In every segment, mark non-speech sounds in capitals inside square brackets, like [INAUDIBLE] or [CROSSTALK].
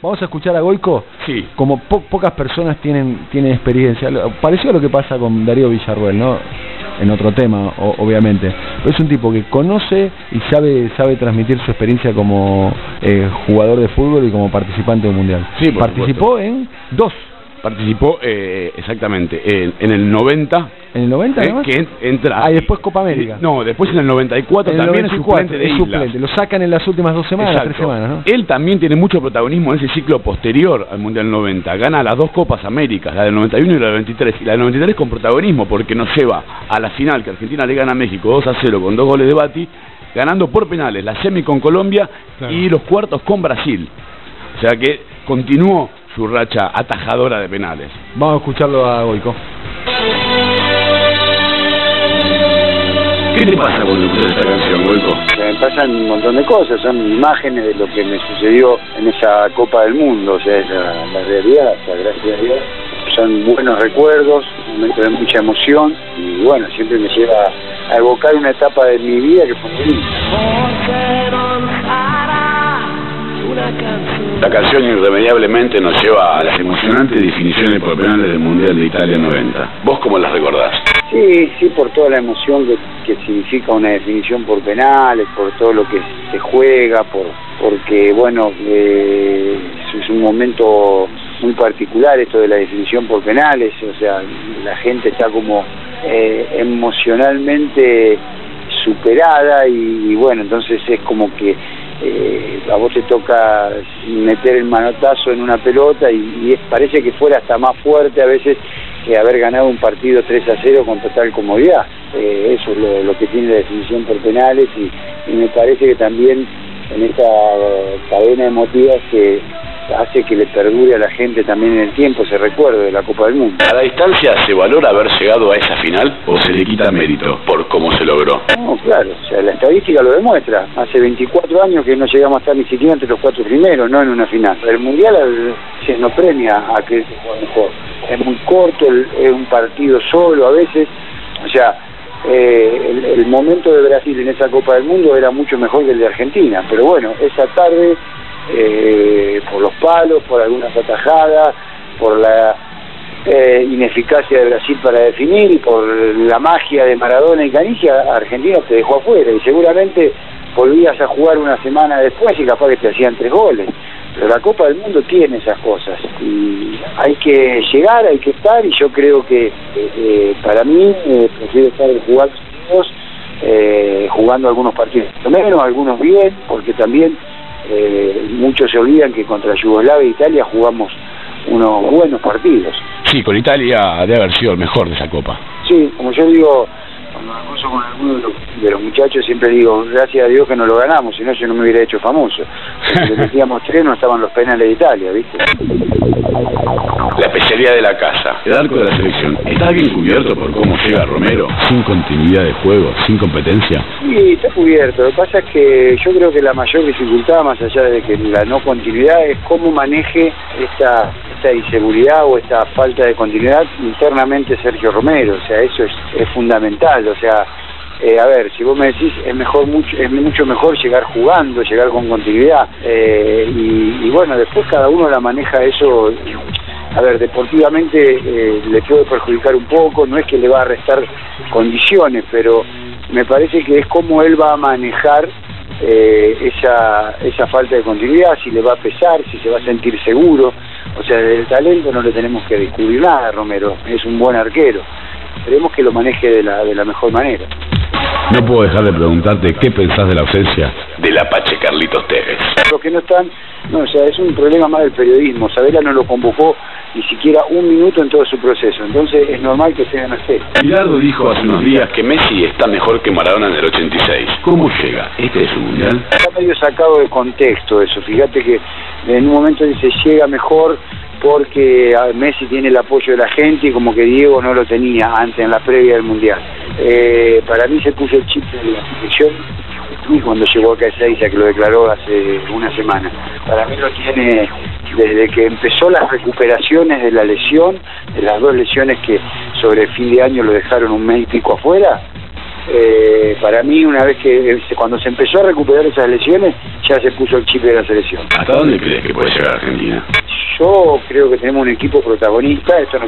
Vamos a escuchar a Goico. Sí. Como po- pocas personas tienen tienen experiencia. A lo que pasa con Darío Villarruel, ¿no? En otro tema, o- obviamente. Pero es un tipo que conoce y sabe sabe transmitir su experiencia como eh, jugador de fútbol y como participante de un mundial. Sí, Participó en dos. Participó eh, exactamente en, en el 90, ¿En el 90 eh, que en- entra. Ah, y después Copa América. No, después en el 94 En el también 94, es suplente de es suplente. Lo sacan en las últimas dos semanas, Exacto. tres semanas, ¿no? Él también tiene mucho protagonismo en ese ciclo posterior al Mundial 90. Gana las dos Copas Américas, la del 91 y la del 93. Y la del 93 con protagonismo porque nos lleva a la final que Argentina le gana a México 2 a 0 con dos goles de Bati, ganando por penales la semi con Colombia Claro. y los cuartos con Brasil. O sea que continuó su racha atajadora de penales. Vamos a escucharlo a Goico. ¿Qué te pasa cuando escuchas esta canción, Golco? Me pasan un montón de cosas, son imágenes de lo que me sucedió en esa Copa del Mundo, o sea, es la, la realidad, o sea, gracias a Dios. Son buenos recuerdos, momentos de mucha emoción y bueno, siempre me lleva a evocar una etapa de mi vida que fue muy linda. La canción irremediablemente nos lleva a las emocionantes definiciones por penales del Mundial de Italia 90. ¿Vos cómo las recordás? Sí, sí, por toda la emoción que, que significa una definición por penales, por todo lo que se juega, por porque, bueno, eh, es un momento muy particular esto de la definición por penales, o sea, la gente está como eh, emocionalmente superada y, y bueno, entonces es como que eh, a vos te toca meter el manotazo en una pelota y, es- parece que fuera hasta más fuerte a veces que haber ganado un partido 3 a 0 con total comodidad. Eh, eso es lo, lo que tiene la definición por penales y, y me parece que también en esta eh, cadena emotiva que hace que le perdure a la gente también en el tiempo ese recuerdo de la Copa del Mundo. ¿A la distancia se valora haber llegado a esa final o se le quita mérito por cómo se logró? No, claro, o sea, la estadística lo demuestra. Hace 24 años que no llegamos a estar ni siquiera entre los cuatro primeros, no en una final. El Mundial al- se nos premia a que se juegue mejor. Es muy corto, el- es un partido solo a veces. O sea, eh, el, el momento de Brasil en esa Copa del Mundo era mucho mejor que el de Argentina. Pero bueno, esa tarde, eh, por los palos, por algunas atajadas, por la eh, ineficacia de Brasil para definir por la magia de Maradona y Canigia, Argentina te dejó afuera y seguramente volvías a jugar una semana después y capaz que te hacían tres goles. Pero la Copa del Mundo tiene esas cosas y hay que llegar, hay que estar y yo creo que eh, para mí eh, prefiero estar jugando eh, jugando algunos partidos menos, algunos bien, porque también eh, muchos se olvidan que contra Yugoslavia e Italia jugamos unos buenos partidos. Sí, con Italia debe haber sido el mejor de esa copa. Sí, como yo digo, cuando me cruzo con alguno de los, de los muchachos, siempre digo, gracias a Dios que no lo ganamos, si no yo no me hubiera hecho famoso. Si le [LAUGHS] metíamos tres, no estaban los penales de Italia, ¿viste? La especialidad de la casa, el arco de la selección, ¿está bien cubierto por cómo llega Romero? Sin continuidad de juego, sin competencia. Sí, está cubierto. Lo que pasa es que yo creo que la mayor dificultad, más allá de que la no continuidad, es cómo maneje esta, esta inseguridad o esta falta de continuidad internamente Sergio Romero. O sea, eso es, es fundamental. O sea, eh, a ver, si vos me decís, es mejor mucho, es mucho mejor llegar jugando, llegar con continuidad. Eh, y, y bueno, después cada uno la maneja eso. A ver, deportivamente eh, le puede perjudicar un poco, no es que le va a restar condiciones, pero me parece que es como él va a manejar eh, esa, esa falta de continuidad, si le va a pesar, si se va a sentir seguro. O sea, del talento no le tenemos que descubrir nada, Romero, es un buen arquero. Esperemos que lo maneje de la, de la mejor manera. No puedo dejar de preguntarte qué pensás de la ausencia del Apache Carlitos Tevez. Los que no están, no, o sea, es un problema más del periodismo. Sabela no lo convocó ni siquiera un minuto en todo su proceso, entonces es normal que sean así. Bilardo dijo hace unos días que Messi está mejor que Maradona en el 86. ¿Cómo llega? ¿Este es su mundial? Está medio sacado de contexto eso. Fíjate que en un momento dice llega mejor porque Messi tiene el apoyo de la gente y como que Diego no lo tenía antes en la previa del Mundial. Eh, para mí se puso el chip de la selección y cuando llegó acá a Ezeiza, que lo declaró hace una semana. Para mí lo tiene desde que empezó las recuperaciones de la lesión, de las dos lesiones que sobre fin de año lo dejaron un mes y pico afuera, eh, para mí una vez que eh, cuando se empezó a recuperar esas lesiones ya se puso el chip de la selección. ¿Hasta dónde crees que puede llegar Argentina? Yo creo que tenemos un equipo protagonista, esto no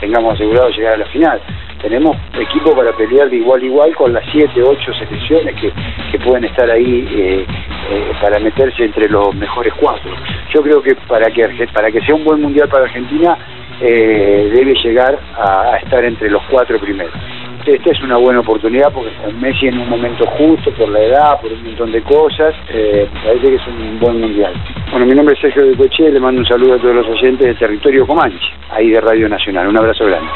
tengamos asegurado llegar a la final. Tenemos equipo para pelear de igual a igual con las 7, 8 selecciones que, que pueden estar ahí eh, eh, para meterse entre los mejores cuatro. Yo creo que para que para que sea un buen mundial para Argentina eh, debe llegar a estar entre los cuatro primeros. Esta es una buena oportunidad porque está Messi en un momento justo por la edad, por un montón de cosas, eh, parece que es un buen mundial. Bueno, mi nombre es Sergio de Coche, le mando un saludo a todos los oyentes de Territorio Comanche, ahí de Radio Nacional. Un abrazo grande.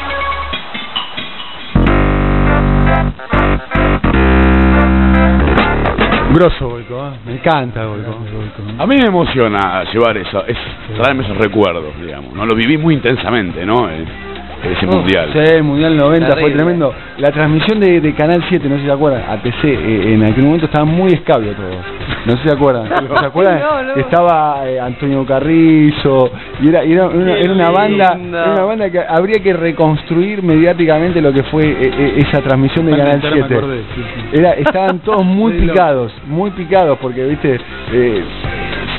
Grosso Goico, ¿eh? me encanta Goico. A mí me emociona llevar eso, es, traerme esos recuerdos, digamos. No lo viví muy intensamente, ¿no? Eh, Ese mundial. Sí, el Mundial 90 fue tremendo. La transmisión de, de Canal 7, no sé si se acuerdan, ATC, eh, en aquel momento estaba muy escabio todo. No sé si se acuerdan. [LAUGHS] ¿Se acuerdan? No, no. Estaba eh, Antonio Carrizo, y era, y era, una, era una banda era una banda que habría que reconstruir mediáticamente lo que fue eh, eh, esa transmisión de Canal me 7. acordé, sí, sí. Era, estaban [LAUGHS] todos muy picados, muy picados, porque, viste, eh,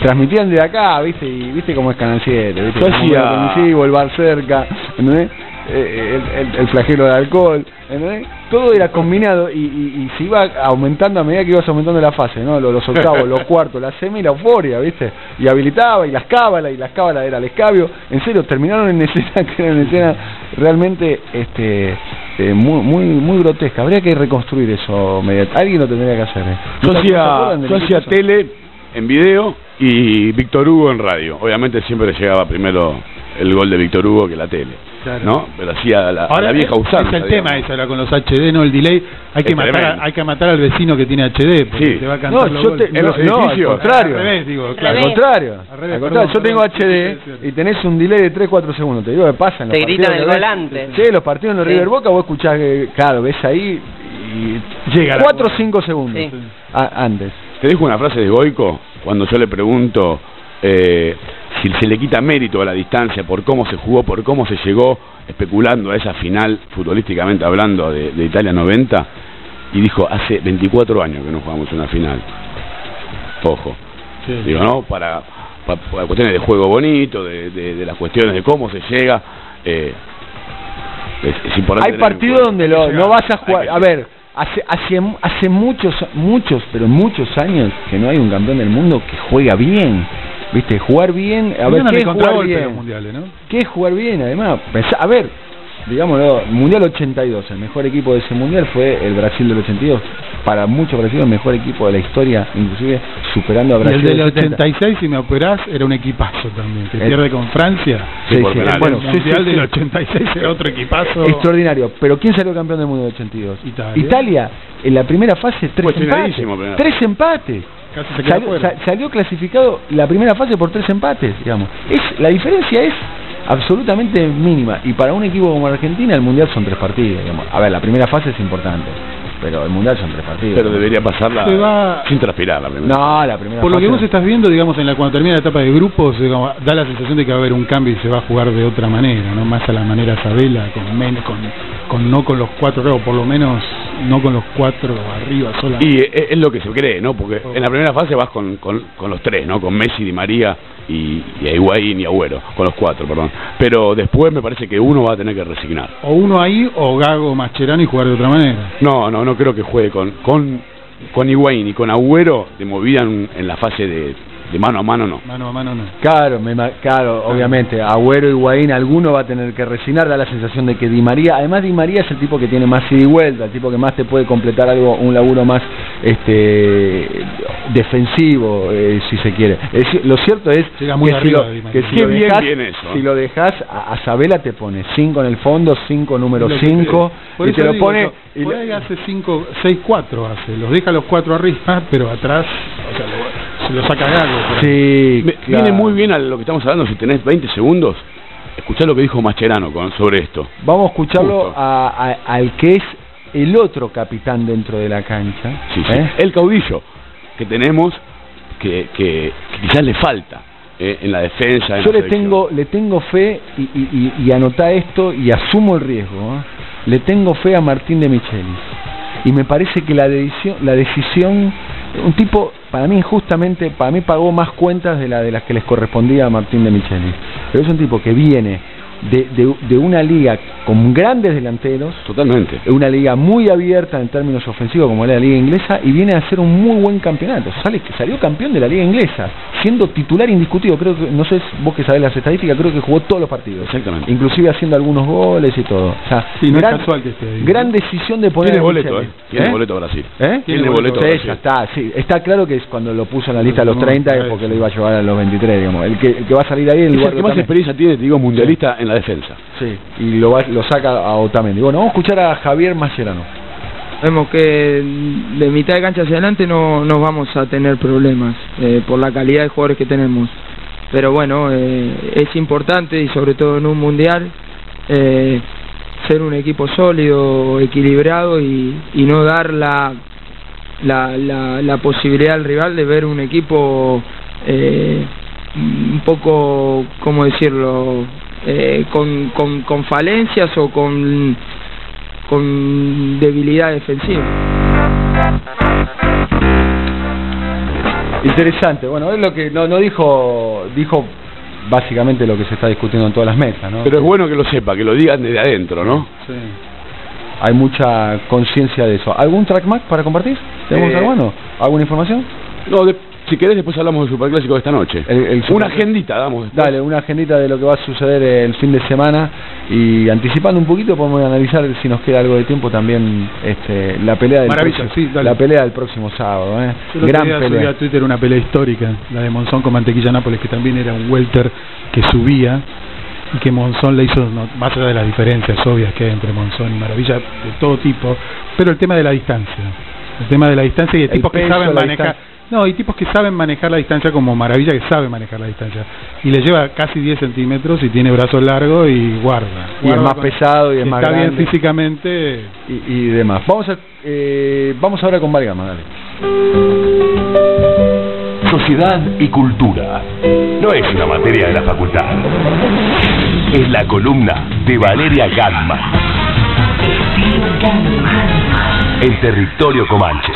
transmitían de acá, viste, y viste cómo es Canal 7, viste, Yo hacía- el bar cerca, ¿entendés? Eh, el, el- el flagelo del alcohol, ¿entendés? Todo era combinado y, y, y se iba aumentando a medida que ibas aumentando la fase, ¿no? Los, los octavos, [LAUGHS] los cuartos, la semi y la euforia, ¿viste? Y habilitaba, y las cábalas, y las cábalas era el escabio. En serio, terminaron en escenas [LAUGHS] que eran escenas realmente este eh, muy muy muy grotescas. Habría que reconstruir eso. media- Alguien lo tendría que hacer. ¿eh? Yo ¿No se hacía, yo hacía tele en video y Víctor Hugo en radio. Obviamente siempre llegaba primero el gol de Víctor Hugo que la tele, Claro. ¿no? Pero hacía la, Ahora la vieja usanza. es el digamos. tema ahora con los HD, no el delay. Hay que Es matar, tremendo. hay que matar al vecino que tiene HD porque Sí. te va a cantar No, los yo te, En no, los no, al edificios. contrario. Al revés, digo, Al claro. contrario, Al revés, al perdón, contrario, yo tengo perdón. HD y tenés un delay de 3-4 segundos. Te digo que pasa en los Te gritan el volante. Sí, los partidos en los Sí. River Boca vos escuchás que, claro, ves ahí y Llega la 4 o bola. 5 segundos Sí. a- antes. Te dejo una frase de Goico cuando yo le pregunto eh, si se le quita mérito a la distancia por cómo se jugó, por cómo se llegó, especulando a esa final, futbolísticamente hablando, de, de Italia 90, y dijo, hace 24 años que no jugamos una final. Ojo. Sí. Digo, ¿no? Para, pa- para cuestiones de juego bonito, de, de, de las cuestiones de cómo se llega. eh, es, es importante. Hay partidos donde lo, no vas a jugar. A ver, hace, hace, hace muchos, muchos, pero muchos años que no hay un campeón del mundo que juega bien. ¿Viste? Jugar bien. A ver, ¿qué es jugar bien? mundiales, ¿no? ¿Qué es jugar bien? Además, pensá- a ver, digámoslo, Mundial 82, el mejor equipo de ese Mundial fue el Brasil del 82. Para muchos brasileños, el mejor equipo de la historia, inclusive superando a Y Brasil. el del 70. 86, si me operás, era un equipazo también. Que El- pierde con Francia. Sí, Sí, sí. Bueno, el sí, sí, mundial del 86 era otro equipazo. Extraordinario. Pero ¿quién salió campeón del mundo del 82? Italia. Italia, en la primera fase, tres empates. Tres empates. Casi se queda Salió, clasificado la primera fase por tres empates, digamos. Es La diferencia es absolutamente mínima. Y para un equipo como Argentina, el Mundial son tres partidos. Digamos. A ver, la primera fase es importante. Pero el Mundial son tres partidos. Pero debería pasarla Se va- sin transpirar la primera. No, la primera Por lo fase que vos estás viendo, digamos, en la cuando termina la etapa de grupos, digamos, da la sensación de que va a haber un cambio y se va a jugar de otra manera, no más a la manera Sabela, con menos, con, con no con los cuatro, o por lo menos no con los cuatro arriba sola. Y es, lo que se cree, ¿no? Porque en la primera fase vas con, con, con los tres, ¿no? Con Messi, Di María y, y Higuaín y Agüero, con los cuatro, perdón. Pero después me parece que uno va a tener que resignar. O uno ahí, o Gago Mascherano y jugar de otra manera. No, no, no creo que juegue con con con Higuaín y con Agüero de movida en, en la fase de, de mano a mano, no. Mano a mano no. Claro, me ma- claro, obviamente, Agüero y Higuaín, alguno va a tener que resignar, da la sensación de que Di María, además Di María es el tipo que tiene más ida y vuelta, el tipo que más te puede completar algo, un laburo más este defensivo, eh, si se quiere. Es lo cierto es Llega muy que, si lo, Di María. que si Qué lo bien dejas, viene eso, ¿eh? si lo dejas a, a Sabela te pone 5 en el fondo, 5 número Lo que 5 creo. Por y te lo digo, pone yo, y por ahí hace 5, 6, 4 hace, los deja los cuatro arriba, [LAUGHS] pero atrás, o sea, lo- se lo saca ahí. Sí, Me- claro. Viene muy bien a lo que estamos hablando, si tenés 20 segundos, escuchá lo que dijo Mascherano con, sobre esto. Vamos a escucharlo a- a- al que es el otro capitán dentro de la cancha. Sí, sí. ¿eh? El caudillo que tenemos, que, que, que quizás le falta eh, en la defensa. en Yo la le tengo, le tengo fe y, y, y, y anotá esto y asumo el riesgo. ¿eh? Le tengo fe a Martín de Michelis y me parece que la decisión, la decisión, un tipo para mí injustamente, para mí pagó más cuentas de, la, de las que les correspondía a Martín de Micheli. Pero es un tipo que viene de, de, de una liga con grandes delanteros, Totalmente. una liga muy abierta en términos ofensivos como era la liga inglesa y viene a hacer un muy buen campeonato. Sale, salió campeón de la liga inglesa, siendo titular indiscutido. Creo que, no sé vos que sabés las estadísticas, creo que jugó todos los partidos. Exactamente. Inclusive haciendo algunos goles y todo. O sea, Sí, no es gran, casual que esté ahí. gran decisión de poner Tiene boleto. ¿eh? Tiene ¿Eh? boleto a Brasil. ¿Eh? Tiene boleto Sí, Brasil. está, sí. Está claro que es cuando lo puso en la lista a los No, 30 es porque lo iba a llevar a los 23, digamos. El que, el que va a salir ahí en Es el que más Otamendi. experiencia tiene, te digo, mundialista en la defensa. Sí, y lo, va- lo saca a Otamendi. Bueno, vamos a escuchar a Javier Mascherano. Vemos que de mitad de cancha hacia adelante no, no vamos a tener problemas eh, por la calidad de jugadores que tenemos. Pero bueno, eh, es importante y sobre todo en un mundial eh, ser un equipo sólido, equilibrado y, y no dar la, la, la, la posibilidad al rival de ver un equipo eh, un poco, ¿cómo decirlo?, eh, con, con, con falencias o con con debilidad defensiva. Interesante, bueno, es lo que no, no dijo, dijo básicamente lo que se está discutiendo en todas las mesas, ¿no? Pero es bueno que lo sepa, que lo digan desde adentro, ¿no? Sí. Hay mucha conciencia de eso. ¿Algún trackmark para compartir? ¿Tenemos Eh, algo bueno? ¿Alguna información? No, de- si querés después hablamos del Superclásico de esta noche. El- el Una agendita, damos. después. Dale, una agendita de lo que va a suceder el fin de semana y anticipando un poquito podemos analizar si nos queda algo de tiempo también este, la pelea del próximo, sí, la pelea del próximo sábado, ¿eh? Yo el gran pelea. a Twitter una pelea histórica, la de Monzón con Mantequilla Nápoles, que también era un welter que subía y que Monzón le hizo, no, más allá de las diferencias obvias que hay entre Monzón y Maravilla, de todo tipo, pero el tema de la distancia, el tema de la distancia y de El tipos que peso, saben manejar. No, y tipos que saben manejar la distancia como Maravilla que sabe manejar la distancia, y le lleva casi 10 centímetros y tiene brazos largos y guarda. Y es más con- pesado y es más está bien grande. físicamente, y, y demás. Vamos a, eh, vamos ahora con Valgama, dale. Sociedad y cultura. No es una materia de la facultad. Es la columna de Valeria Gatman. En territorio Comanche.